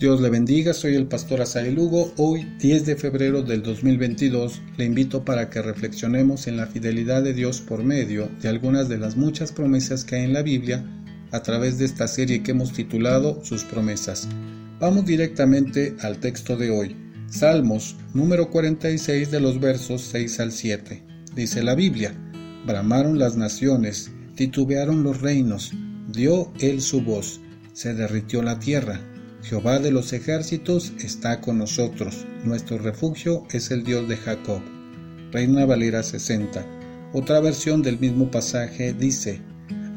Dios le bendiga, soy el pastor Asael Lugo. Hoy, 10 de febrero del 2022, le invito para que reflexionemos en la fidelidad de Dios por medio de algunas de las muchas promesas que hay en la Biblia a través de esta serie que hemos titulado Sus promesas. Vamos directamente al texto de hoy, Salmos número 46 de los versos 6 al 7. Dice la Biblia, bramaron las naciones, titubearon los reinos, dio él su voz, se derritió la tierra Jehová de los ejércitos está con nosotros, nuestro refugio es el Dios de Jacob. Reina Valera 60. Otra versión del mismo pasaje dice,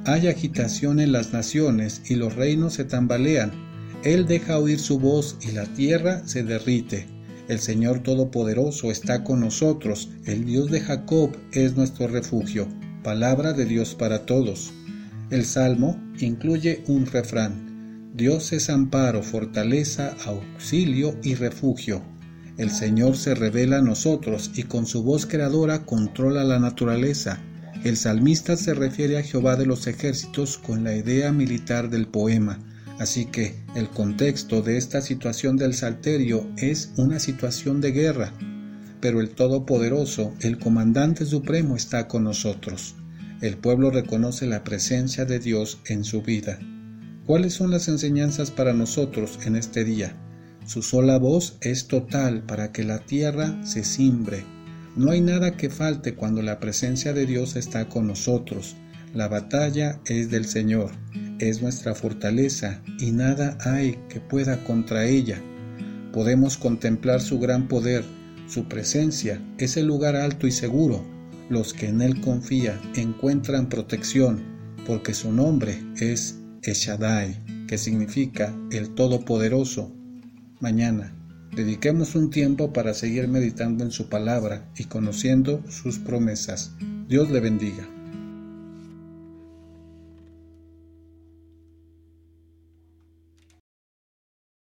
Hay agitación en las naciones y los reinos se tambalean. Él deja oír su voz y la tierra se derrite. El Señor Todopoderoso está con nosotros, el Dios de Jacob es nuestro refugio. Palabra de Dios para todos. El Salmo incluye un refrán. Dios es amparo, fortaleza, auxilio y refugio. El Señor se revela a nosotros y con su voz creadora controla la naturaleza. El salmista se refiere a Jehová de los ejércitos con la idea militar del poema. Así que el contexto de esta situación del salterio es una situación de guerra. Pero el Todopoderoso, el Comandante Supremo, está con nosotros. El pueblo reconoce la presencia de Dios en su vida. ¿Cuáles son las enseñanzas para nosotros en este día? Su sola voz es total para que la tierra se cimbre. No hay nada que falte cuando la presencia de Dios está con nosotros. La batalla es del Señor, es nuestra fortaleza y nada hay que pueda contra ella. Podemos contemplar su gran poder, su presencia es el lugar alto y seguro. Los que en Él confían encuentran protección, porque su nombre es Eshadai, que significa el Todopoderoso. Mañana, dediquemos un tiempo para seguir meditando en su palabra y conociendo sus promesas. Dios le bendiga.